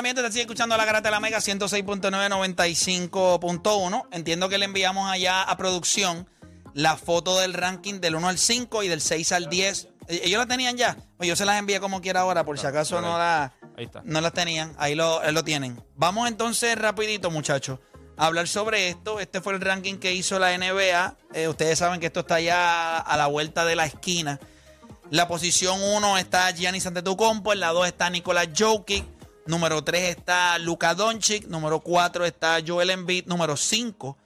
Bueno, mientras te sigue escuchando la garata de la Mega 106.995.1, entiendo que le enviamos allá a producción la foto del ranking del 1 al 5 y del 6 al 10. Eh, ¿Ellos la tenían ya? Pues yo se las envié como quiera ahora, por si acaso no, la, Ahí está. no las tenían. Ahí lo, lo tienen. Vamos entonces rapidito, muchachos, a hablar sobre esto. Este fue el ranking que hizo la NBA. Eh, ustedes saben que esto está ya a la vuelta de la esquina. La posición 1 está Giannis Antetokounmpo, en la 2 está Nicolás Jokic, número 3 está Luka Doncic, número 4 está Joel Embiid, número 5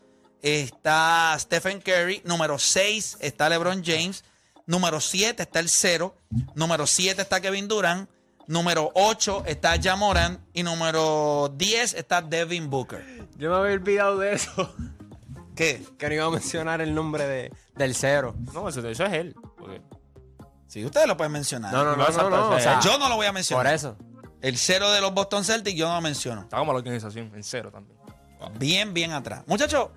está Stephen Curry, número 6 está LeBron James, número 7 está el 0, número 7 está Kevin Durant, número 8 está Jamoran y número 10 está Devin Booker. Yo me había olvidado de eso. ¿Qué? Que no iba a mencionar el nombre de, del cero. No, eso, eso es él. porque- Sí, ustedes lo pueden mencionar. No, no, no, No, no, no, eso o sea. Yo no lo voy a mencionar. Por eso. El 0 de los Boston Celtics yo no lo menciono. Está como la organización, en cero también. Bien, bien atrás. Muchachos,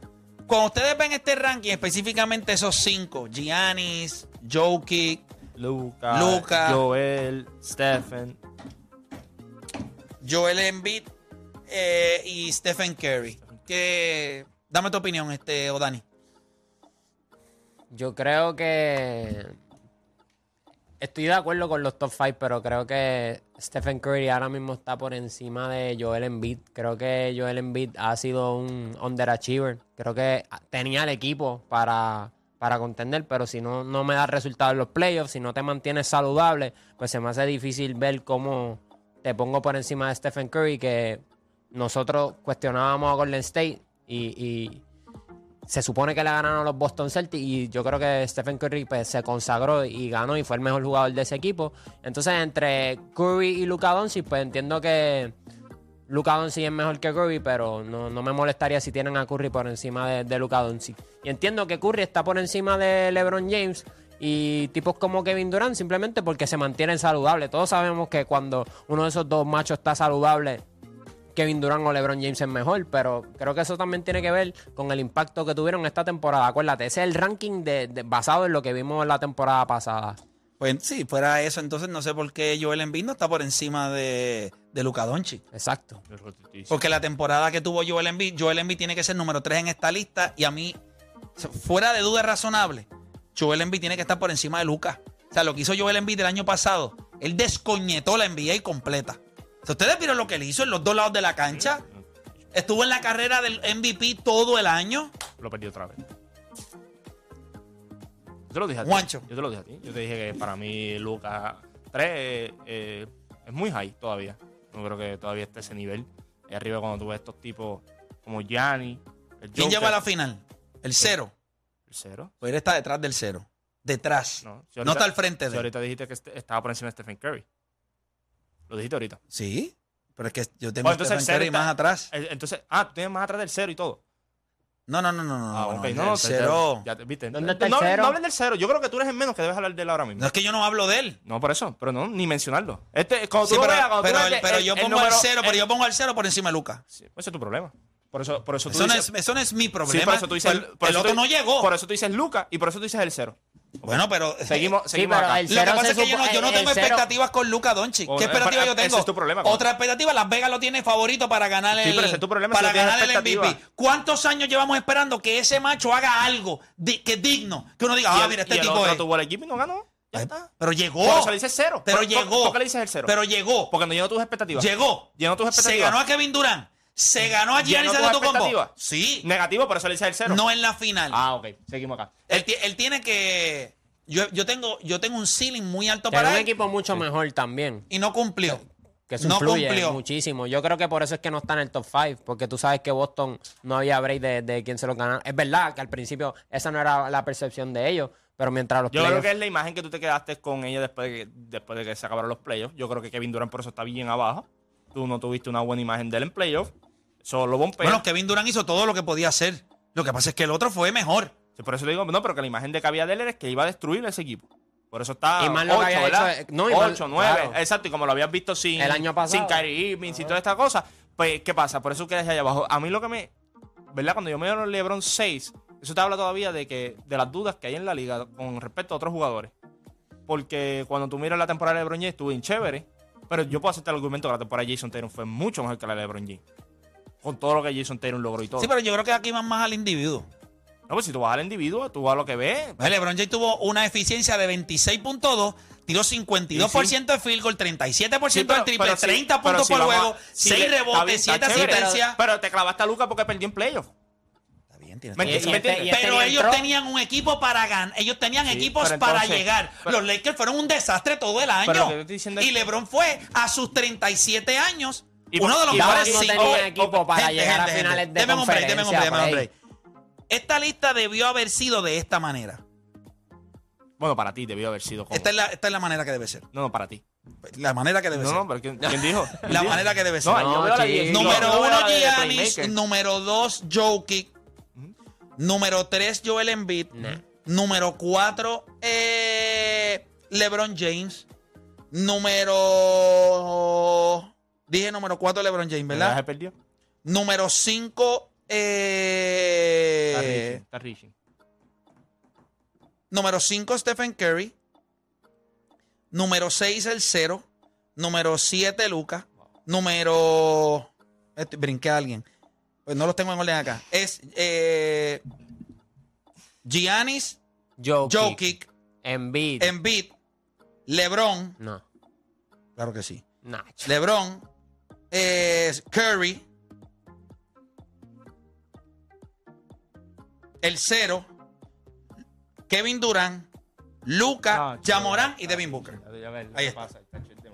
cuando ustedes ven este ranking, específicamente esos cinco, Giannis, Jokic, Luca, Luka. Joel, Stephen. Joel Embiid eh, y Stephen Curry. Que, dame tu opinión, este, Odani. Yo creo que. Estoy de acuerdo con los top 5, pero creo que Stephen Curry ahora mismo está por encima de Joel Embiid. Creo que Joel Embiid ha sido un underachiever. Creo que tenía el equipo para, para contender, pero si no, no me da resultado en los playoffs, si no te mantienes saludable, pues se me hace difícil ver cómo te pongo por encima de Stephen Curry, que nosotros cuestionábamos a Golden State y, y se supone que le ganaron los Boston Celtics y yo creo que Stephen Curry pues, se consagró y ganó y fue el mejor jugador de ese equipo. Entonces, entre Curry y Luka Doncic, pues entiendo que Luka Doncic es mejor que Curry, pero no, no me molestaría si tienen a Curry por encima de, de Luka Doncic. Y entiendo que Curry está por encima de LeBron James y tipos como Kevin Durant simplemente porque se mantienen saludables. Todos sabemos que cuando uno de esos dos machos está saludable, Kevin Durant o LeBron James es mejor, pero creo que eso también tiene que ver con el impacto que tuvieron esta temporada. Acuérdate, ese es el ranking de, de- basado en lo que vimos en la temporada pasada. Pues sí, fuera eso, entonces no sé por qué Joel Embiid no está por encima de, de Luka Doncic. Exacto. Porque la temporada que tuvo Joel Embiid, Joel Embiid tiene que ser número 3 en esta lista y a mí, fuera de duda razonable, Joel Embiid tiene que estar por encima de Lucas. O sea, lo que hizo Joel Embiid el año pasado, él descoñetó la NBA completa. ¿Ustedes vieron lo que él hizo en los dos lados de la cancha? Estuvo en la carrera del MVP todo el año. Lo perdí otra vez. Yo te lo dije a ti. Juancho. Yo te lo dije a ti. Yo te dije que para mí Lucas 3 eh, es muy high todavía. No creo que todavía esté ese nivel. Ahí arriba cuando tú ves estos tipos como Gianni, el ¿Quién llegó a la final? El cero. El cero. Pues él está detrás del cero. Detrás. No, No, si ahorita- está al frente si de él. ahorita dijiste que este- estaba por encima de Stephen Curry. Lo dijiste ahorita. Sí. Pero es que yo tengo a entonces el cero está- más atrás. Eh, Entonces, ah, tú tienes más atrás del cero y todo. No, no, no, no, no. Ah, no, ok. no, No, el no, cero. Ya, te- ¿viste? ¿Dónde está el no, cero? No hables del cero. Yo creo que tú eres el menos que debes hablar de él ahora mismo. No es que yo no hablo de él. No, por eso. Pero no, ni mencionarlo. Este, cuando Sí, tú lo pero, veas, cuando tú pero, veas el- que pero el- yo el pongo número- al cero, pero el- yo pongo al cero por encima de Lucas. Sí, pues ese es tu problema. Por eso, por eso tú Eso no, dices... es, eso no es mi Sí, problema. por eso tú dices... el por el eso otro tú- no llegó. Por eso tú dices Luca y por eso tú dices el cero. Bueno, pero. Seguimos, Sí, seguimos pero acá. el Lo que cero pasa se es que yo no, yo no tengo cero- expectativas con Luca Doncic. ¿Qué expectativa ese yo tengo? es tu problema, con- Otra expectativa, Las Vegas lo tiene favorito para ganar el, Sí, pero ese es tu problema, para si ganar el MVP. ¿Cuántos años llevamos esperando que ese macho haga algo di- que es digno? Que uno diga, Y ah, el- mira, y este el tipo otro es. tuvo el equipo y no ganó. Ya Ay, está. Pero llegó. Por eso le dices cero. Pero ¿Por- por- llegó. ¿Por qué le dices el cero? Pero llegó. Porque no llenó tus expectativas. Llegó. Llenó tus Se expectativas. ganó a Kevin Durant. Se ganó a Giannis ¿Llenó tus Antetokounmpo. Sí. Negativo, por eso le dices el cero. No en la final. Ah, ok. Seguimos acá. Él, ti- él tiene que. Yo, yo tengo, yo tengo un ceiling muy alto Tiene para un él equipo mucho mejor también. y no cumplió. Que eso No influye cumplió. muchísimo. Yo creo que por eso es que no está en el top 5, porque tú sabes que Boston no había break de, de quién se lo ganara. Es verdad que al principio esa no era la percepción de ellos, pero mientras los Yo creo playoffs- que es la imagen que tú te quedaste con ella después de que, después de que se acabaron los playoffs. Yo creo que Kevin Durant por eso está bien abajo. Tú no tuviste una buena imagen de él en playoffs. Solo bombea. Bueno, Kevin Durant hizo todo lo que podía hacer. Lo que pasa es que el otro fue mejor. Sí, por eso le digo, no, pero que la imagen de que había de él es que iba a destruir ese equipo. Por eso está Y más lo que 8, había ¿verdad? hecho, eh, no, y más- 8, 9, claro. exacto. Y como lo habías visto sin, El año pasado. sin Kyrie Irving, sin toda esta cosa, pues, ¿qué pasa? Por eso quedas allá abajo. A mí lo que me... ¿Verdad? Cuando yo me dio LeBron 6, eso te habla todavía de que de las dudas que hay en la liga con respecto a otros jugadores. Porque cuando tú miras la temporada de LeBron James, estuvo bien chévere. Pero yo puedo aceptar el argumento que la temporada de Jason Tatum fue mucho mejor que la de LeBron James. Con todo lo que Jason Tatum logró y todo. Sí, pero yo creo que aquí van más al individuo. No, pues si tú vas al individuo, tú vas a lo que ves. Pues LeBron James tuvo una eficiencia de 26.2, tiró 52% de field goal, 37% Sí, del triple, pero sí, 30 pero puntos por juego, si 6 le- está rebotes, bien, 7 está chévere, asistencias. Pero, pero te clavaste a Luca porque perdió en playoff. Está bien, tienes ¿Me este- este Pero ellos entró. tenían un equipo para ganar. Ellos tenían Sí, equipos para llegar. pero- Los Lakers fueron un desastre todo el año. y LeBron fue a sus 37 años Y- uno de los mejores no cinco. equipo oye, para gente, llegar a finales gente. de Deme un break, deme un break, conferencia, deme un por break. Esta lista debió haber sido de esta manera. Bueno, para ti debió haber sido como. Esta es, la, esta es la manera que debe ser. No, no, para ti. La manera que debe No, ser. no, pero ¿quién, quién dijo? ¿Quién La dijo? manera que debe ser. No, Número uno, Giannis. Número dos, Jokic. Número tres, Joel Embiid. Nah. Número cuatro, eh, LeBron James. Número. Dije número cuatro, LeBron James, ¿Verdad? Se perdió. Número cinco, Está eh, reaching, está reaching. Número 5, Stephen Curry. Número 6, el 0. Número 7, Lucas. Número. este, brinqué a alguien. Pues no los tengo en orden acá. Es eh, Giannis, Jokic, Jokic, Embiid. Embiid, LeBron. no, Claro que sí. Nacho. LeBron, Curry. El 0. Kevin Durant, Luca, Ah, Jamorán y Devin Booker. Ahí está.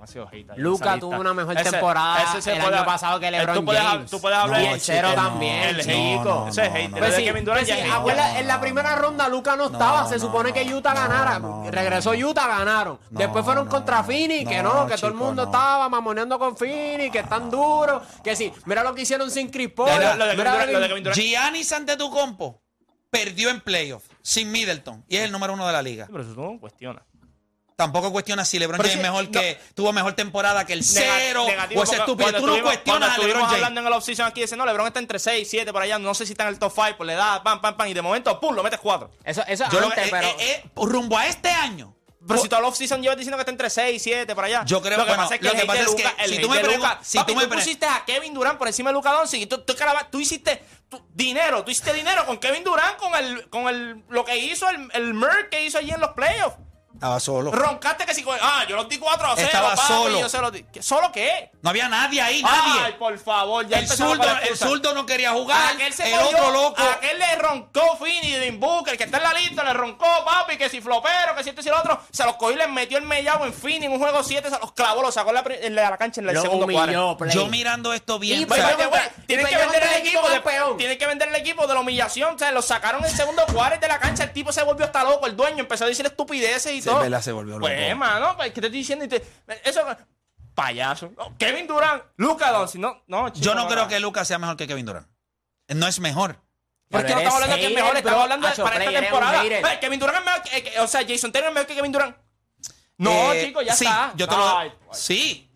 Demasiado hate esa tuvo una mejor Ese- temporada ese se el puede- año pasado que eh, LeBron tú puedes, James. Tú puedes hablar Y el cero chico, no, también. El no, ese es hate. de Pues sí, Kevin Durant pues ya sí, es hate. acuérdate, en la primera ronda Luca no estaba. Se supone no, que Utah no, ganara. Regresó Utah, ganaron. No, Después fueron no, contra Phoenix, que no, no, que todo el chico, mundo no. estaba mamoneando con Phoenix, que están duros. Que sí, mira lo que hicieron sin Chris Paul. Giannis ante tu compo perdió en playoff sin Middleton y es el número uno de la liga. Pero eso no cuestiona. Tampoco cuestiona si LeBron James sí, mejor no. que tuvo mejor temporada que el cero Negativo, o ese estúpido. Tú no cuestionas a LeBron James. hablando en el offseason aquí, dice, no, LeBron está entre 6 y 7 por allá, no sé si está en el top 5, pues le da pam, pam, pam, y de momento, pum, lo metes 4. Eso, eso Yo lo- antes, eh, pero. eh, eh, rumbo a este año. Pero si todo el offseason llevas diciendo que está entre 6 y 7 por allá. Yo creo- lo que bueno, pasa es que lo el que pasa es que el si tú me de pregun- Luka- si papi, tú me tú pusiste a Kevin Durant por encima de Luka Doncic y tú, tú, tú hiciste tu- dinero, tú hiciste dinero con Kevin Durant con el con el lo que hizo el, el merc que hizo allí en los playoffs. Estaba solo. Roncaste que si ah, yo los di 4 a 0, Estaba papi, solo. yo se los di. ¿Qué- ¿Solo qué? No había nadie ahí, nadie. Ay, por favor, ya el, zurdo, el zurdo no quería jugar. Aquel se el cogió, otro loco. Aquel le roncó Fini de Booker, que está en la lista, le roncó, papi, que si flopero, que si esto y si lo otro. Se los cogió y les metió el mellado en Fini en un juego 7, se los clavó, los sacó en la, en la cancha en el lo segundo Play. Yo mirando esto bien. Tienen que vender el equipo, de, campeón. tienen que vender el equipo de la humillación, o sea, lo sacaron en el segundo cuarto de la cancha, el tipo se volvió hasta loco, el dueño empezó a decir estupideces y Sí, todo. Es verdad, se volvió loco. Pues, mano, pues, ¿qué te estoy diciendo? Y te- eso, payaso. No, Kevin Durant, Luca Doncic, no, no, chico, yo no creo que Lucas sea mejor que Kevin Durant. No es mejor. Porque no estamos hablando de que es mejor, estamos hablando de para esta temporada. Ve, Kevin Durant es mejor que, o sea, Jason Taylor es mejor que Kevin Durant. No, Eh, chico, ya sí, está. Yo te lo Ay, Sí.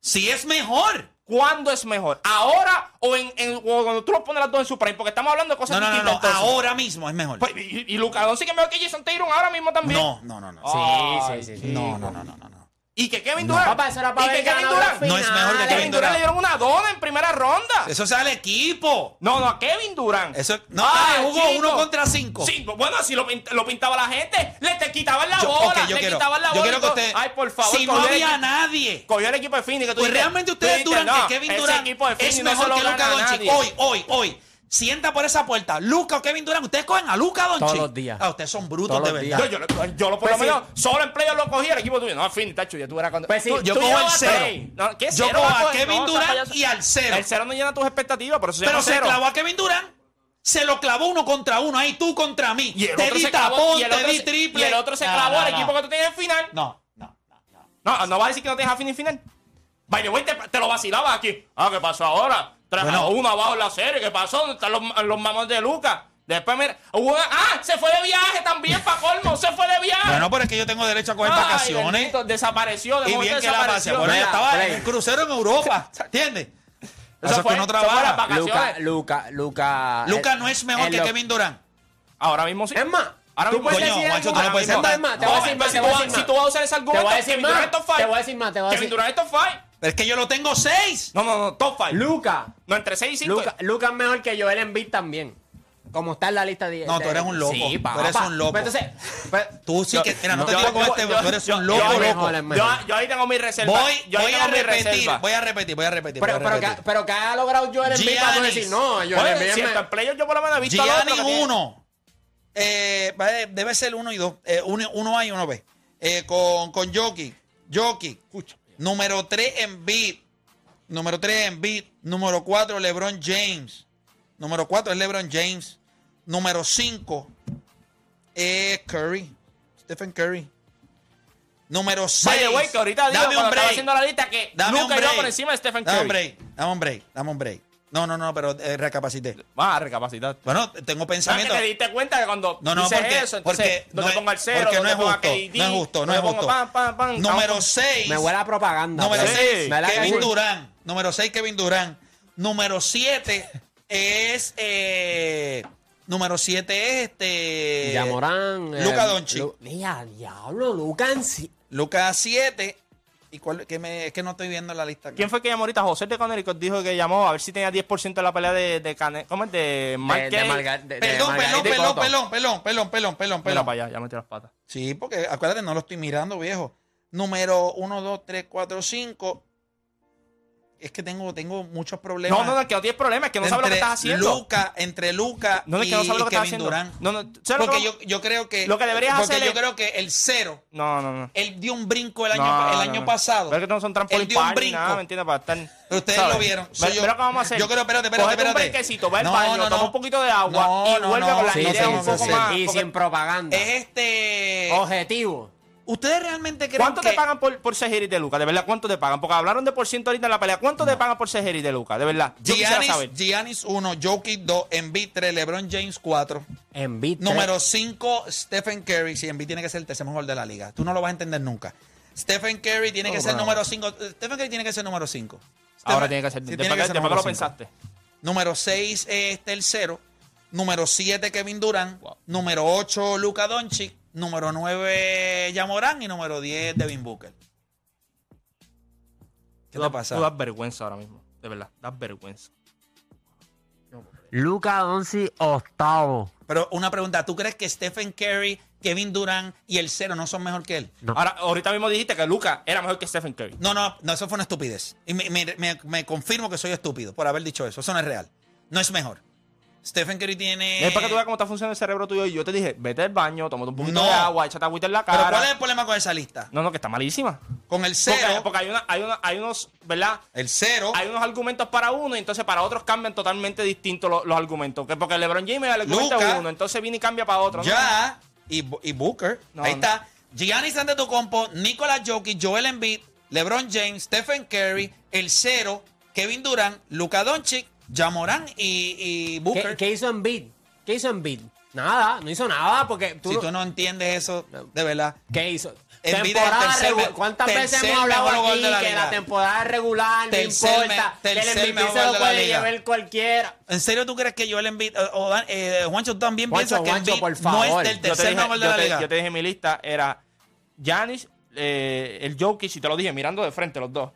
Sí es mejor. ¿Cuándo es mejor? ¿Ahora o, en, en- o cuando tú los pones las dos en su prime? Porque estamos hablando de cosas No, no, no, distintas. no. entonces. Ahora mismo es mejor. Pues, y, y Luka Doncic es mejor que Jason Taylor ahora mismo también. No, no, no, no. Sí, sí, sí. sí. No, no, no, no, no. No. Y que Kevin No. Durant. Papá, eso era para y que Kevin Durant. No es mejor que. Kevin Kevin Durant le dieron una dona en primera ronda. Eso sea el equipo. No, no, a Kevin Durant. Eso no, Ah, ah, jugó chico. uno contra cinco. Sí, bueno, si lo, pint- lo pintaba la gente, le te quitaban la Yo- bola, ok, yo le quiero- quitaban la yo bola. quiero que usted- Ay, por favor, Si no el había nadie. Cogió el equipo de Phoenix. Que tú Pues dijiste- realmente ustedes dijiste, duran no, que Kevin ese Durant equipo de es no se mejor lo que Luka Doncic. Hoy, hoy, hoy. Sienta por esa puerta, Luca o Kevin Durant, ustedes cogen a Luca Doncic. Todos los días. Ah, ustedes son brutos Todos de los verdad. Yo, yo, lo- yo lo por Pues lo menos sí. solo en playoff lo cogí el equipo tuyo. No, fin, tacho, ya tú verás cuando. Pues sí, tú- Yo tú cojo el cero. No, ¿qué Yo cero cojo va a coger? Kevin No, Durant payaso- y al cero. El cero no llena tus expectativas, por eso se Pero llama se cero. clavó a Kevin Durant, se lo clavó uno contra uno, ahí tú contra mí. Y el te otro di se clavó, tapón, y el te otro di se- triple. Y el otro se No, clavó no, al no. equipo que tú tienes en final. No, no, no. No, no vas a decir que no tienes a fin y final. By the way, te, te lo vacilabas aquí. Ah, ¿qué pasó ahora? 3 Bueno. a 1 abajo en la serie. ¿Qué pasó? ¿Dónde están los, los mamones de Lucas? Después, mira. hubo una- ¡Ah! Se fue de viaje también, pa' colmo. Se fue de viaje. Bueno, pero es que yo tengo derecho a coger Ay, vacaciones. bendito, desapareció. De Y bien que la pase. desapareció. Bueno, yo estaba Play. en un crucero en Europa. ¿Entiendes? Eso, es fue- que no eso trabaja. Luca, Luca, Luca. Luca eh, no es mejor que lo- Kevin Durant. Ahora mismo sí. Es más, Ahora tú mismo puedes Coño, decir tú no más. puedes Es más, más, te voy a decir más, si tú vas- más. a usar ese Te argumento, voy a decir Kevin más. Durant es top five. Te voy a decir más, te voy a Kevin decir. Durant es top 5. Pero es que yo lo tengo seis. No, no, no, top 5. Luca. No, entre 6 y 5. Luca, Luca es mejor que Joel Embiid también. Como está en la lista de. No, tú de- eres un loco. Sí, Tú papá. eres un loco. Pero entonces, pues, Tú sí que. Mira, no, te digo con este, yo- tú eres yo- un loco, yo- loco. mejor, Yo, yo ahí tengo mi reserva. Voy, yo voy a repetir, reserva. voy a repetir, voy a repetir. pero, voy a pero, repetir. que, pero que ha logrado Joel Embiid para tú decir, no, Joel Embiid es si está en playoff, yo por lo menos he visto al otro. Giannis que tiene- 1. Eh, va- debe ser 1 y 2. Eh, uno, uno A y uno B. Eh, con, con Jokic. Jokic. Número 3 en beat. Número 3 en beat. Número 4 LeBron James. Número 4 es LeBron James. Número 5 es Curry. Stephen Curry. Número 6. By the way, que ahorita digo Dame un break. haciendo la lista que Dame un Luka iba break. por encima de Stephen Dame un Curry. break. Dame un break. Dame un break. No, no, no, pero eh, recapacité. Va a recapacitar. Bueno, tengo ¿Sabes pensamiento. que te diste cuenta que cuando No, no, dices porque, eso, entonces, porque no es- ponga el cero, porque no es justo, KD, no es justo, no es justo. pam, pam, pam, Número vamos. 6. Me huele a propaganda. Número pero- 6, me da que Kevin sí. Durán. Número 6, Kevin Durán. Número 7 es. Eh, número 7 es este. Yamorán. eh, Luka Doncic. Lu- Mira, diablo, Luca en sí. Lucas 7. ¿Y cuál? Que me, es que no estoy viendo la lista. aquí. ¿Quién fue que llamó ahorita? José de Conérico dijo que llamó a ver si tenía 10% de la pelea de, de Cane- ¿Cómo es? De de Perdón, Margarita perdón, perdón, perdón, perdón, perdón, perdón, perdón, Mira para allá, ya metí las patas. Sí, porque acuérdate, no lo estoy mirando, viejo. Número 1, 2, 3, 4, 5. Es que tengo, tengo muchos problemas. No, no, no, que no tienes problema, es que no sabes lo que estás haciendo. Luca, entre Luca No, es y que no sabes lo que Kevin. Durant. No, no, ¿sabes lo Porque que- yo, yo creo que. Lo que deberías porque hacer yo es- creo que el cero. No, no, no. Él dio un brinco el año, No, el no, año no. pasado. Pero es que no son trampolín Él dio un brinco. nada, ¿me entiendes? Para estar... Pero ustedes ¿sabes? lo vieron. Soy Mira, yo. que vamos a hacer. Yo creo, espérate, espérate, Cógete un espérate. brequecito, va al No, baño, no, toma no. un poquito de agua No, y no, vuelve no. con ideas sí, un poco más. Y porque- sin propaganda. Es este. Objetivo. ¿Ustedes realmente creen ¿Cuánto que. te pagan por, por ser Jerry de Luca? De verdad, ¿cuánto te pagan? Porque hablaron de por ciento ahorita en la pelea. ¿Cuánto te pagan por ser Jerry de Luca? De verdad. Yo quisiera Giannis, saber. Giannis 1, Jokic 2, Embiid 3, LeBron James 4. En beat. Número 5, Stephen Curry. Si Embiid tiene que ser el tercer mejor de la liga. Tú no lo vas a entender nunca. Stephen Curry tiene que No, ser pero- número 5. Stephen Curry tiene que ser número 5. Ahora tiene que ser. Sí, después tiene que, que ser después que número lo cinco. pensaste. Número 6 es tercero. Número 7, Kevin Durant. Wow. Número 8, Luka Doncic. Número 9, Yamorán. Y número 10, Devin Booker. ¿Qué Tú te pasa? Tú das vergüenza ahora mismo. De verdad, das vergüenza. Luca Doncic octavo. Pero una pregunta. ¿Tú crees que Stephen Curry, Kevin Durant y el cero no son mejor que él? No. Ahora, ahorita mismo dijiste que Luca era mejor que Stephen Curry. No, no, no, eso fue una estupidez. Y me, me- me- me confirmo que soy estúpido por haber dicho eso. Eso no es real. No es mejor. Stephen Curry tiene. Es para que tú veas cómo está funcionando el cerebro tuyo. Y yo te dije, vete al baño, tómate un poquito No. de agua, échate agüita en la cara. Pero ¿cuál es el problema con esa lista? No, no, que está malísima. Con el cero, porque hay, una, hay, una, hay unos, ¿verdad? el cero, Hay unos argumentos para uno y entonces para otros cambian totalmente distintos los, los argumentos. Que porque LeBron James el argumento es uno, entonces viene y cambia para otro. ¿no? ya, y, Booker. No, Ahí no. está. Giannis Antetokounmpo, Nicolas Jokic, Joel Embiid, LeBron James, Stephen Curry, el cero, Kevin Durant, Luka Doncic, Jamoran y, y Booker. ¿Qué, qué hizo en beat? ¿Qué hizo en beat? Nada, no hizo nada porque tú. si no- tú no entiendes eso, de verdad. ¿Qué hizo? Es Temporada tercer regu- me- ¿Cuántas veces hemos hablado aquí la que la temporada regular no Tercer importa? me- que el MVP mejor se lo puede llevar cualquiera. ¿En serio tú crees que Joel Embiid o, Dan- eh, Juancho tú también Juancho, piensas que Juancho, Embiid por no favor. es el Yo te, tercer dije, mejor de la te- liga? yo te dije mi lista era Giannis, eh, el Jokic, y te lo dije mirando de frente los dos.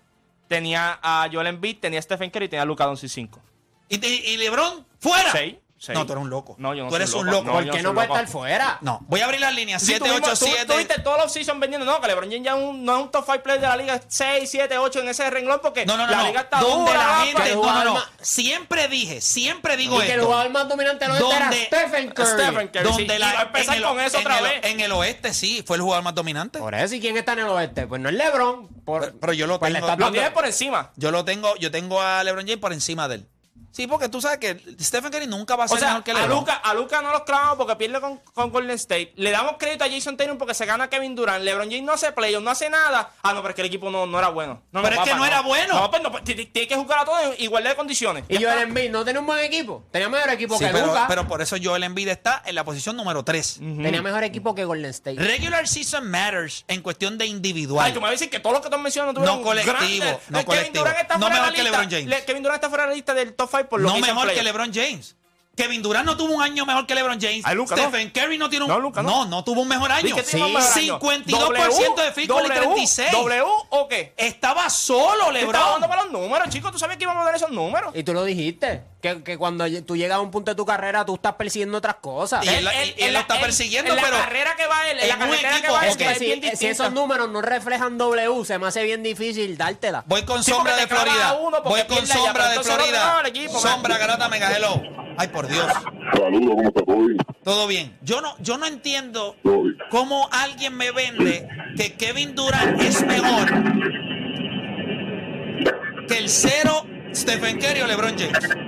Tenía a Joel Embiid, tenía a Stephen Curry y tenía a Luka Doncic 5. Y, te- y LeBron fuera. 6. Seis. No, tú eres un loco. No, yo no Tú soy eres un loco. loco. No, ¿Por qué soy no puede loco. estar fuera? No, voy a abrir las líneas. Sí, tú mismo- tú- 787. Tú viste todos los season vendiendo. No, que LeBron James ya un- no es un top 5 player de la liga 6, 7, 8 en ese renglón porque No, no, no, la no. liga está Donde la gente. el No, no, no. Siempre dije, siempre digo Y que el esto. jugador más dominante oeste era Stephen Curry. Stephen Curry. Donde sí, la, y va a empezar en el- con eso en otra el- vez. En el oeste sí, fue el jugador más dominante. Por eso, ¿y quién está en el oeste? Pues no es LeBron. Por- Pero- pero yo lo pues le tengo- estás Lo dando- por encima. Yo lo tengo, yo tengo a LeBron James por encima de él. Sí, porque tú sabes que Stephen Curry nunca va a O ser sea, mejor que a LeBron. Luca, a Luca no los clavamos porque pierde con, con Golden State. Le damos crédito a Jason Tatum porque se gana Kevin Durant. LeBron James no hace playoff, no hace nada. Ah, no, pero es que el equipo no, no era bueno. No, Pero no, es que no era bueno. No, pues no, pues, t- tiene que jugar a todos en igualdad de condiciones. Y Joel. Embiid no tenía un buen equipo. Tenía mejor equipo Sí, que pero, Luka. pero por eso Joel Embiid está en la posición número 3. Tenía mejor equipo que Golden State. Regular season matters en cuestión de individual. Ay, tú me vas a decir que todos los que tú has mencionado no tuvieron No colectivo, grandes- no Kevin colectivo. Durant está No fuera de la mejor que lista. LeBron James. Le- Kevin Durant está fuera de la lista del top 5 por lo no que mejor que. LeBron James. Kevin Durant no tuvo un año mejor que LeBron James. Ay, Luka, no. Stephen Curry no tiene un No, no. no, no tuvo un mejor año. ¿Y qué tiene un mejor año? 52% de field goal y W, 36. ¿W o qué? Estaba solo ¿Qué estaba dando LeBron. para los números, chicos? ¿Tú sabías que íbamos a dar esos números? Y tú lo dijiste. Que, que cuando tú llegas a un punto de tu carrera, tú estás persiguiendo otras cosas. Y él- y él lo está persiguiendo, en pero la carrera que va él, en la carretera que va él, si, bien si distinta. esos números no reflejan W, se me hace bien difícil dártela. Voy con Sí, sombra de Florida. Voy con sombra de no Florida. equipo, sombra, garata, mega hello. Ay, por Dios. Saludos, ¿cómo está todo bien? Todo bien. Yo no, yo no entiendo cómo alguien me vende que Kevin Durant es mejor que el cero Stephen Curry o LeBron James.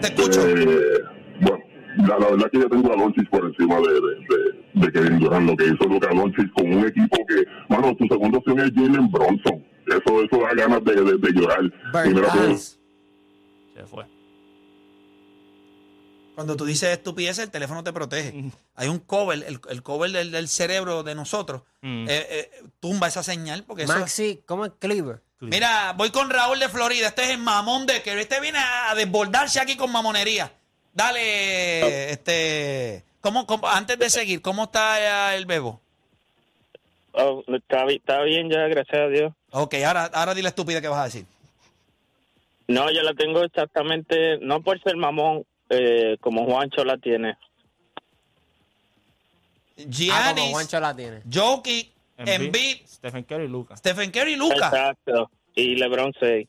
Te escucho. Eh, bueno, la, la verdad que yo tengo a Doncic por encima de, de, de, de Kevin Durant, lo que hizo Luka Doncic con un equipo que, mano, tu segunda opción es Jalen Bronson. Eso, eso da ganas de, de, de llorar. Primero. Se fue. Cuando tú dices estupidez, el teléfono te protege. Hay un cover, el, el cover del, del cerebro de nosotros, Mm. eh, eh, tumba esa señal porque eso es- Maxi, ¿cómo es Cleaver? Mira, voy con Raúl de Florida. Este es el mamón de que este viene a desbordarse aquí con mamonería. Dale, este. ¿cómo, cómo- antes de seguir, ¿cómo está eh, el bebo? Oh, está, bi- está bien ya, gracias a Dios. Ok, ahora, ahora di la estúpida que vas a decir. No, yo la tengo exactamente, no por ser mamón, eh, como Juancho la tiene. Ah, como Giannis, Juancho la tiene. Jokic, Embiid, Stephen Curry y Lucas. Stephen Curry y Luca. Exacto. Y LeBron 6.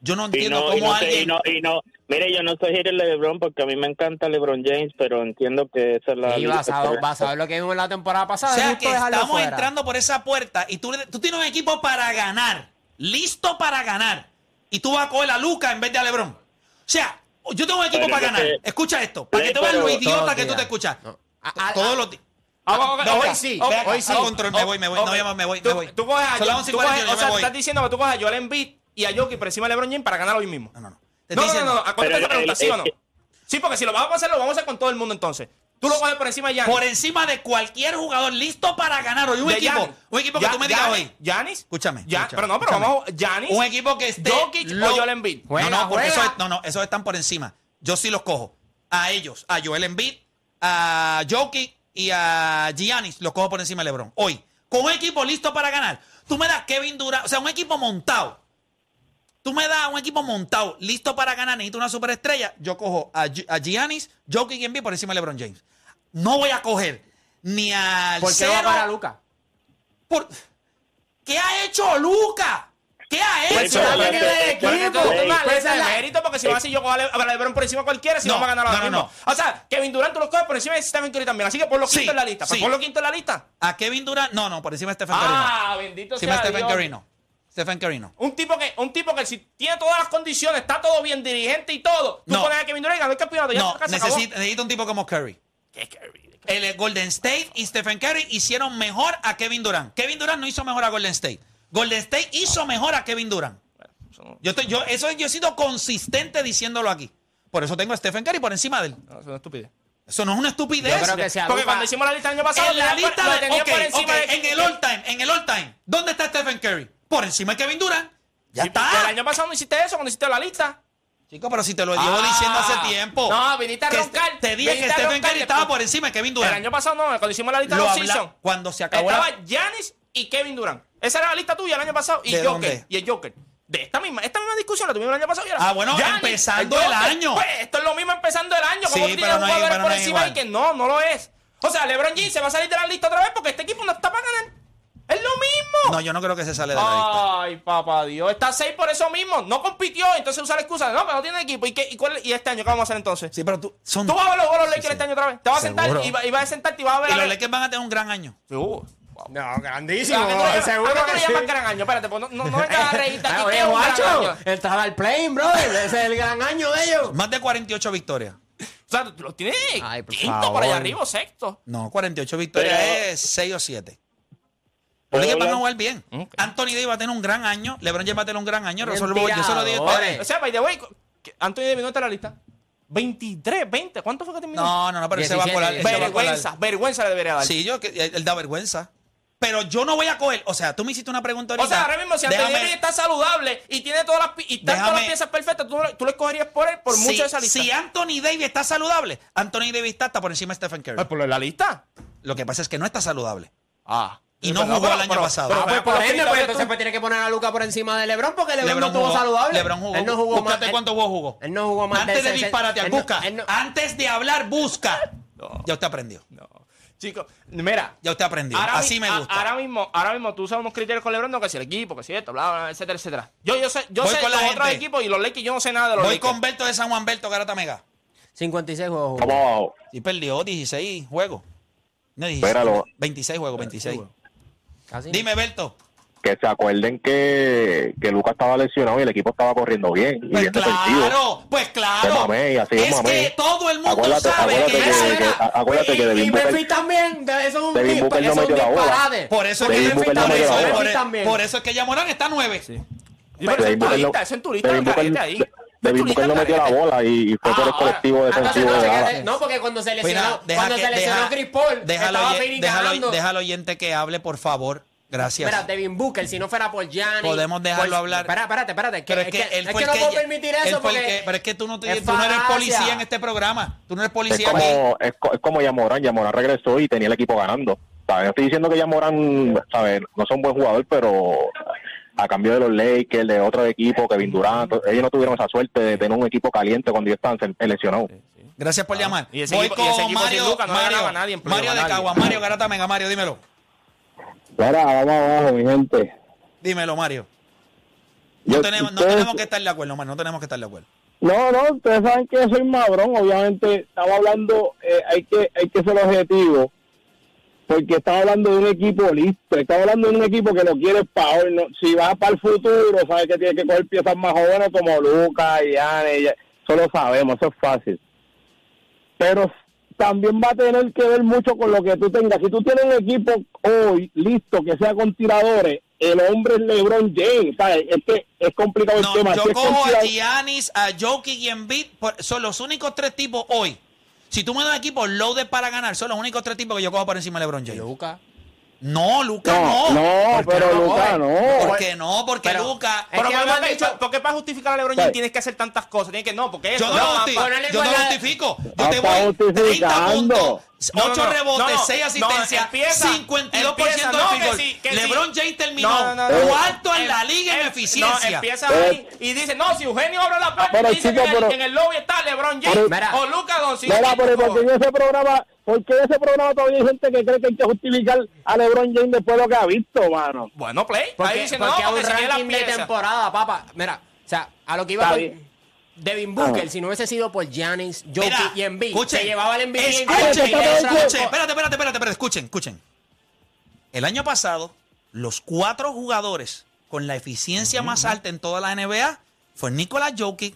Yo no Y entiendo y cómo y alguien. no, y no, mire, yo no soy de LeBron porque a mí me encanta LeBron James, pero entiendo que esa es la... Y basado, basado en lo que vimos en la temporada pasada, O sea que estamos fuera. entrando por esa puerta y tú, tú tienes un equipo para ganar, listo para ganar, y tú vas a coger a Luca en vez de a Lebron. O sea, yo tengo un equipo Pero para ganar. Escucha esto, para que tú veas lo idiota que tú te escuchas. No. A- a- Todos los días. Ah, Ven hoy sí, hoy sí. a control, me voy, me voy, no, me voy, Tú, me voy. tú coges a, tú 11 y coges- 41, o yo sea, me voy. estás diciendo que tú coges a Joel Embiid y a Jokic por encima de LeBron James para ganar hoy mismo. No, no, no. No, no, no, no, Pero esa pregunta, ¿sí o no? Sí, porque si lo vamos a hacer, lo vamos a hacer con todo el mundo entonces. Tú lo coges por encima de Giannis. por encima de cualquier jugador listo para ganar hoy. Un De equipo, Giannis. un equipo que Ya- tú me digas hoy. Giannis. Escúchame, Ya- escúchame, pero no, pero escúchame. vamos, Giannis. Un equipo que esté. Jokic lo- o Joel Embiid. Juega, no, no, porque juega. eso es- no, no, esos están por encima. Yo sí los cojo. A ellos, a Joel Embiid, a Jokic y a Giannis, los cojo por encima de LeBron. Hoy, con un equipo listo para ganar. Tú me das Kevin Durant, o sea, un equipo montado. Tú me das un equipo montado, listo para ganar, necesito una superestrella. Yo cojo a, a Giannis, Jokic y Embiid por encima de LeBron James. No voy a coger ni al ¿Por qué cero. va para Luca? por- ¿Qué ha hecho Luca? ¿Qué ha hecho? Está bien en el equipo. pues, ese la- mérito porque si vas así yo cojo a Le- a LeBron por encima de cualquiera si No, vamos a ganar ahora no, no, mismo. O sea, Kevin Durant tú lo coges por encima de Stephen Curry también. Así que ponlo quinto en la lista. Pues ponlo quinto en la lista. A Kevin Durant, no, no, por encima de Stephen Curry. Ah, bendito sea Stephen. Curry no. Stephen Curry no. Un tipo que, un tipo que si tiene todas las condiciones, está todo bien, dirigente y todo. Tú No. pones a Kevin Durant y ganó el campeonato. Ya No, necesita, necesita un tipo como Curry. ¿Qué Curry? El Golden State y Stephen Curry hicieron mejor a Kevin Durant. Kevin Durant no hizo mejor a Golden State. Golden State hizo mejor a Kevin Durant. Yo, estoy, yo, eso yo he sido consistente diciéndolo aquí. Por eso tengo a Stephen Curry por encima de él. no, eso es una estupidez. Eso no es una estupidez. Yo creo que sea Porque cuando hicimos la lista el año pasado, en la lista por- de, encima de en el all time, en el all time, ¿dónde está Stephen Curry? Por encima de Kevin Durant. Ya Sí, está. El año pasado no hiciste eso cuando hiciste la lista. Chico, pero si te lo llevo Ah. diciendo hace tiempo. No, viniste a roncar, Te dije que Stephen Curry estaba por encima de Kevin El Durant. año pasado no, cuando hicimos la lista Lo de habla- season. cuando se acabó Estaba la- Giannis y Kevin Durant. Esa era la lista tuya el año pasado. Y ¿De Joker. dónde? Y el Joker. De esta misma, esta misma discusión la tuvimos el año pasado. y era, Ah, bueno, Giannis, empezando el año. Pues esto es lo mismo empezando el año. Sí, ¿Cómo tú pero tienes no es- jugadores pero por no encima y que no, no lo es? O sea, LeBron James se va a salir de la lista otra vez porque este equipo no está para ganar. Es lo mismo. No, yo no creo que se sale de la lista. Ay, papá Dios. Está 6 por eso mismo. No compitió. Entonces usa la excusa de no, que no tiene equipo. ¿Y, qué, y, cuál- y este año qué vamos a hacer entonces? Sí, pero tú. Son, Tú vas a ver los golos Lakers sí. este año otra vez. Te vas a sentar y, va- y vas a sentarte y vas a ver Y a los Lakers van a tener un gran año. Seguro. No, ¿A grandísimo. llamas- seguro a qué tú que le sí. llamas gran año? Espérate, pues no, no, no vengas a reírte aquí. Ah, oye, guacho, entraba al plane, brother. Ese es el gran año de ellos. Más de 48 victorias. O sea, tú lo tienes Ay, por quinto favor. por allá arriba, sexto. No, 48 victorias Pero- es 6 o 7. Los ¿Puedo Lakers van a jugar bien. Anthony Davis va a tener un gran año. LeBron James va a tener un gran año. Resolvo- yo se lo digo. O sea, by the way, Anthony Davis no está en la lista. 23, 20. ¿Cuánto fue que terminó? No, no, no, pero él se va a 17, colar. él se va a colar. vergüenza, vergüenza le debería dar. Sí, yo, él da vergüenza. Pero yo no voy a coger. O sea, tú me hiciste una pregunta O ahorita. sea, ahora mismo, si Anthony está saludable y tiene todas las, y están todas las piezas perfectas, tú, tú lo escogerías por él, por si, mucho de esa lista. si Anthony Davis está saludable, Anthony Davis está hasta por encima de Stephen Curry. Pues por la lista. Lo que pasa es que no está saludable. Ah. Y no jugó el año pasado. Ah, pues por ende, pues entonces pues tiene que poner a Luca por encima de LeBron porque LeBron, no estuvo jugó. saludable. LeBron jugó. Él no jugó Búscate más. cuántos juegos jugó. Él no jugó más Antes de ese- disparate, él no- busca. él no- Antes de hablar, busca. No. Ya usted aprendió. No. Chicos, mira. Ya usted aprendió. Ahora Así mi- me a- gusta. Ahora mismo, ahora mismo tú usas unos criterios con LeBron, no, que si el equipo, que si esto, bla, bla, etcétera, etcétera. Yo, yo sé, yo Voy sé con los otros equipos y los Lakers, yo no sé nada de los Voy Lakers. con Berto de San Juan Berto Garata Mega. 56 juegos jugó. Vamos. Y perdió 16 juegos. No, 16, Espéralo. 26 juegos, 26. Casi. Dime, Berto. Que se acuerden que, que Lucas estaba lesionado y el equipo estaba corriendo bien. y Pues bien defensivo. claro, pues claro. Mamé, así es mamé. que todo el mundo Acuérdate- sabe acuérdate que, que- acuérdate y, que Devin Booker- también. Eso es un, Devin Booker no eso es un metió la bola. disparate. Por eso es Devin que Booker no por metió eso- la bola. por- También. por eso es que Yamorán está 9. Sí, pero eso es Devin tu Booker no- lista, eso es tu lista, Devin Booker- carrete ahí. Devin Booker no metió la bola y, fue por el colectivo Ah, defensivo no, de. Dallas. No, porque cuando se Mira, lesionó, deja cuando que- se lesionó deja- Chris Paul, déjalo, estaba déjalo- déjalo oyente que hable, por favor. Gracias. Mira, Devin Booker, si no fuera por Gianni... Podemos dejarlo hablar. Espera, espérate, espérate. pero es que, él es que el no que puedo ya- permitir él eso porque... que- pero es que tú no, te- es tú no eres policía en este programa. Tú no eres Es policía aquí. como, es, co- es como Yamorán. Yamorán regresó y tenía el equipo ganando. ¿Sabes? No estoy diciendo que Yamorán, ¿sabes? No son buen jugador, pero a cambio de los Lakers, de otro equipo, Kevin Durant, ellos no tuvieron esa suerte de tener un equipo caliente cuando ellos estaban lesionados. Gracias por llamar. Y ese Voy equipo- y ese con equipo sin Mario, Luka no Mario, nadie Mario de. Cagua. Mario Garata Mega. Mario, dímelo. Mira, vamos abajo, mi gente. Dímelo, Mario. No Yo- tenemos, no tenemos que estar de acuerdo, Mario. No tenemos que estar de acuerdo. No, no, ustedes saben que soy madrón. Obviamente, estaba hablando, eh, hay que hay que ser objetivo. Porque estaba hablando de un equipo listo. Estaba hablando de un equipo que lo quiere para hoy. No, si va para el futuro, sabes que tiene que coger piezas más jóvenes como Lucas y Yane. y- Eso lo sabemos, eso es fácil. Pero también va a tener que ver mucho con lo que tú tengas. Si tú tienes un equipo hoy listo que sea con tiradores, el hombre es LeBron James. ¿sabes? Es que es complicado No, el tema. yo Si cojo a Giannis, a Jokic y Embiid. Son los únicos tres tipos hoy. Si tú me das equipos loaded para ganar, son los únicos tres tipos que yo cojo por encima de LeBron James. Luca. No, Luca No, no. no, ¿Por qué pero no, joven? no. ¿Por qué no? Porque Pero- Luca. Pero que ¿por me han dicho- ¿por qué para justificar a LeBron. James tienes que hacer tantas cosas? Tienes que no, porque eso. Yo no, no, lo, pa- justi- pa- ponerle yo no justifico. Yo te voy 30 justificando. puntos, No, 8 no, no, rebotes, no, no, 6 no, asistencias, empieza, 52% empieza, de field. LeBron James terminó cuarto en Em- la liga en em- eficiencia. No, empieza ahí y dice, no, si Eugenio abre la puerta dice que en el- lobby está LeBron James o Luca Doncic. Mira, pero porque en ese programa, porque en ese programa todavía hay gente que cree que hay que justificar a LeBron James después de lo que ha visto, mano. Bueno, play. Ahí Porque, dice, porque no, un ranking de temporada, papá. Mira, o sea, a lo que iba Está con bien. Devin Booker, Ah. si no hubiese sido por Giannis, Jokic y Embiid, escuchen, se llevaba el en Escuchen, Escuchen, espérate, espérate, espérate, escuchen, escuchen. El año pasado, los cuatro jugadores con la eficiencia más alta en toda la NBA fue Nikola Jokic,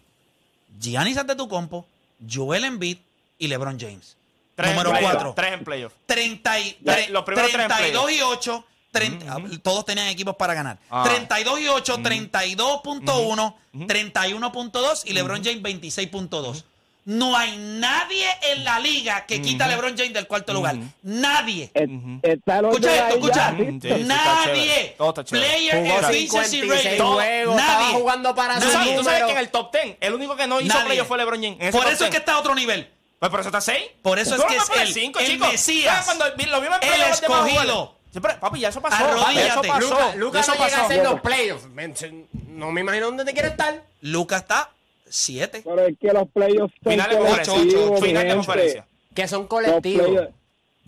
Giannis Antetokounmpo, Joel Embiid y LeBron James. Tres Número playoff, 4. Tres en playoff. 30 y- Ya, tre- los primeros tres en 32 y 8. 30 Todos tenían equipos para ganar. Ah. 32 y 8, 32.1, 31.2 y LeBron James 26.2. No hay nadie en la liga que quita a LeBron James del cuarto lugar. Nadie. Eh, Está el Escucha esto, escucha. nadie. Player efficiency 56 rating. juegos, estaba Nadie. jugando para ¿Tú sabes, tú sabes que en el top 10, el único que no hizo Nadie. playoff fue LeBron James. Por eso es 10. que está a otro nivel. Pues por eso está 6. Por eso es que es el- el Mesías, Cuando lo vimos en El escogido. jugadores. Sí, pero, papi, ya eso pasó. Arrodíllate. Ya eso pasó. Luca, ya Luca eso no llega a pasó. hacer los playoffs. No me imagino dónde te quiere estar. Luca está 7. Pero es que los playoffs son Final de conferencia. colectivos, mi Final de gente. conferencia. Que son Los colectivos. los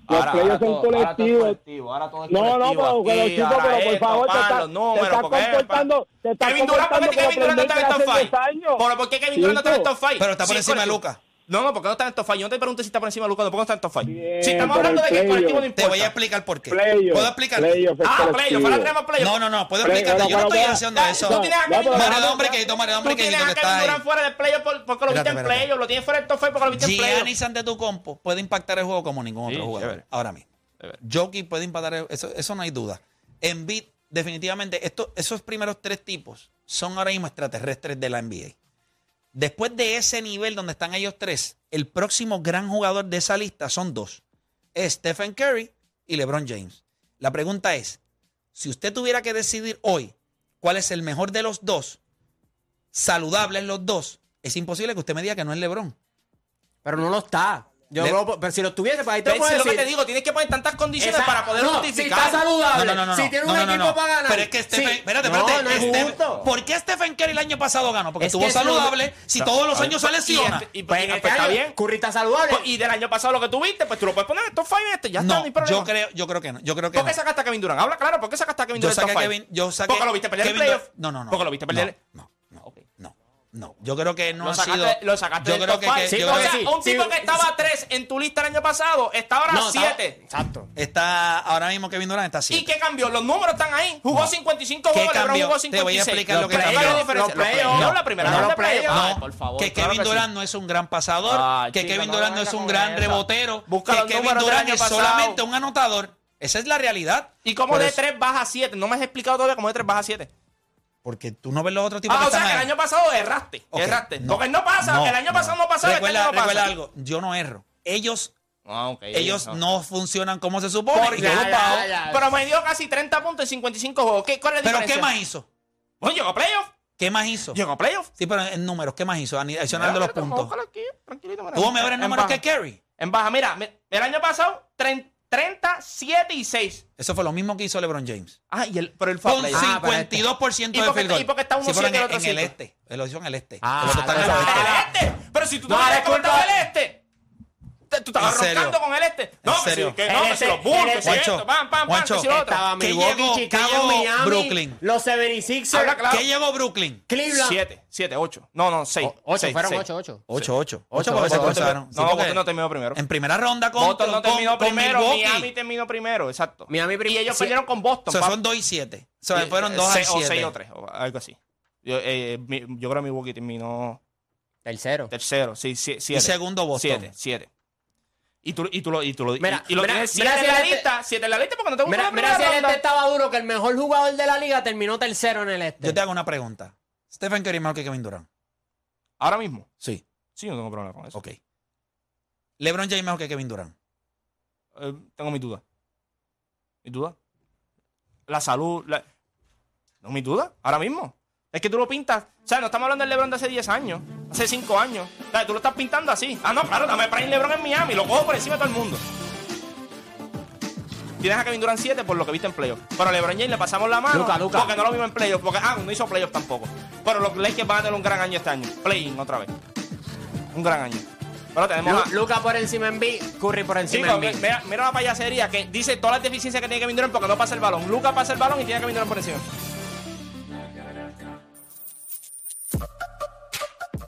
Ahora- playoffs ahora son todo- ahora todo es colectivos. colectivo, ahora todo es No, no, pero chicos, por esto, favor, pan, números, te estás porque es, comportando- te estás Kevin Durant, ¿por qué Kevin Durant no está en el top aprendiste 5? hace 10 años. ¿Por, ¿Por qué Kevin Durant no está en el top 5? Pero está por encima de Luka. No, no, porque no está en el top 5. Yo no te pregunté si está por encima de Luca, no, porque no está en el top 5. Bien, si estamos hablando de que el colectivo no playoff. Te voy a importa. explicar por qué. Playoff, ¿Puedo explicar? playoff Ah, playoff, ahora tenemos playoff. No, no, no, puedo explicarte. Yo no estoy haciendo eso. Tú tienes a hombre que toma de hombre Tú que tienes que a está fuera del playoff por- porque lo viste en playoff. Lo tienes fuera del top 5 porque lo viste en playoff. Giannis Antetokounmpo puede impactar el juego como ningún otro jugador. Ahora mismo. Jokic puede impactar el- eso, eso no hay duda. Embiid, definitivamente, esto, esos primeros tres tipos son ahora mismo extraterrestres de la NBA. Después de ese nivel donde están ellos tres, el próximo gran jugador de esa lista son dos. Stephen Curry y LeBron James. La pregunta es, si usted tuviera que decidir hoy cuál es el mejor de los dos, saludables los dos, es imposible que usted me diga que no es LeBron. Pero no lo está. Yo Le- pero si lo tuviese, pues ahí te ¿Ves? puedo Es lo que te digo, tienes que poner tantas condiciones Esa- para poder no, justificar. Si está saludable. No, no, no. Si tiene un equipo para ganar. Pero es que Stephen, Sí. espérate, espérate. es Stephen-. ¿Por qué Stephen Curry el año pasado ganó? Porque Es estuvo saludable. Si todos los años se lesiona. Y, este- y- Pues pues este está bien. Curry está saludable. Pues, y del año pasado lo que tuviste, pues tú lo puedes poner en el top 5 este. Ya está, no hay No, problema. yo creo, yo creo que no. Yo creo que ¿Por qué sacaste a Kevin Durant? Habla claro, ¿por qué sacaste a Kevin Yo Durant? del saqué a? Kevin, yo saqué. Porque lo viste perder Kevin playoff. No, no, no. Porque lo viste perder. No, no, no. Yo creo que no Lo ha sacaste, sido. lo sacaste yo del creo top que, que- five. Sí, yo o sea, un tipo sí, que estaba a 3 en tu lista el año pasado está ahora No, a está- 7. Exacto. está ahora mismo Kevin Durant está ¿Y así. qué cambió? Los números están ahí. Jugó No. cincuenta-cinco ¿Qué juegos, LeBron jugó Te voy a 56. explicar lo que cambió. playoffs, la. Los playoffs. primera No, No, por favor. que claro Kevin sí. Durant no es un gran pasador, Ay, que Kevin no Durant no es un gran rebotero, Busca que los Kevin Durant es solamente un anotador. Esa es la realidad. ¿Y cómo de 3 baja a 7? No me has explicado todavía cómo de 3 baja a 7. Porque tú no ves los otros tipos Ah, que o sea que el año pasado erraste. Ok, Erraste. no, Porque no pasa. no, el año pasado no pasaba, Recuerda, este año no recuerda pasa. algo, yo no erro. Ellos, Ah, ok, ellos no. no funcionan como se supone. Por- ya, ya, ya. Pero me dio casi 30 puntos en 55 juegos. ¿Qué, ¿Cuál es la Pero diferencia? ¿qué más hizo? Bueno, llegó a playoff. ¿Qué más hizo? Llegó a playoff. Sí, pero en números, ¿qué más hizo? Adicional de los puntos. aquí. Tuvo mejores números que Kerry. En baja, mira, mi- el año pasado, 30, 30, 7 y 6. Eso fue lo mismo que hizo LeBron James. Ah, y el, pero el Con playoff. Ah, pero 52% ¿Y de field goal. y por qué está uno Sí, pero siete y el en, otro en el cinco? este. Él lo hizo en el este. Ah, el otro está en el no, este. Pero si tú no No, estaba el este. Te- Tú estabas roncando con el este. No, ¿En que si, que no, que este- si los Bulls, que si este- esto, pam, pam, pam, que si lo otro. Estaba ¿Qué Milwaukee, llegó- Chicago, Miami, Brooklyn? los 76ers, Habla claro. ¿Qué llegó Brooklyn? Cleveland. 7, 7, 8. No, no, 6. 8, fueron 8, 8. 8-8. 8 Ocho, porque se cruzaron. No, porque Boston no terminó primero. En primera ronda con, Boston no con- terminó con primero. Miami terminó primero, exacto. Miami prim- y ellos perdieron con Boston. O sea, pa- son 2 y 7. O sea, fueron 2 a seis- O 6 7. o 3, o algo así. Yo, eh, mi- yo creo que Milwaukee terminó Tercero. tercero, sí, 7. Y segundo Boston. 7, 7. Y tú, y tú lo, y tú lo, Mira, y, y lo mira, tienes 7 mira en la este- lista, 7 en la lista porque no te gusta Mira, la mira si el este estaba duro, que el mejor jugador de la liga terminó tercero en el este. Yo te hago una pregunta. Stephen Curry mejor que Kevin Durant. Ahora mismo. Sí. Sí, no tengo problema con eso. Ok. LeBron James mejor que Kevin Durant. Eh, tengo mis dudas. ¿Mis dudas? La salud. La... No, mis dudas. Ahora mismo. Es que tú lo pintas. O sea, no estamos hablando del LeBron de hace 10 años. Hace 5 años. O sea, tú lo estás pintando así. Ah, no, claro, dame Prime LeBron en Miami. Lo cojo por encima de todo el mundo. Tienes a Kevin Durant 7 por lo que viste en playoff. Pero a LeBron James le pasamos la mano. Luka, Luka. Porque no lo vimos en playoff. Porque, ah, no hizo playoff tampoco. Pero los Lakers van a tener un gran año este año. Play-in otra vez. Un gran año. Pero tenemos a. Lu- Luca por encima en B, Curry por encima en B. mira, mira la payasería que dice todas las deficiencias que tiene Kevin Durant porque no pasa el balón. Lucas pasa el balón y tiene a Kevin Durant por encima.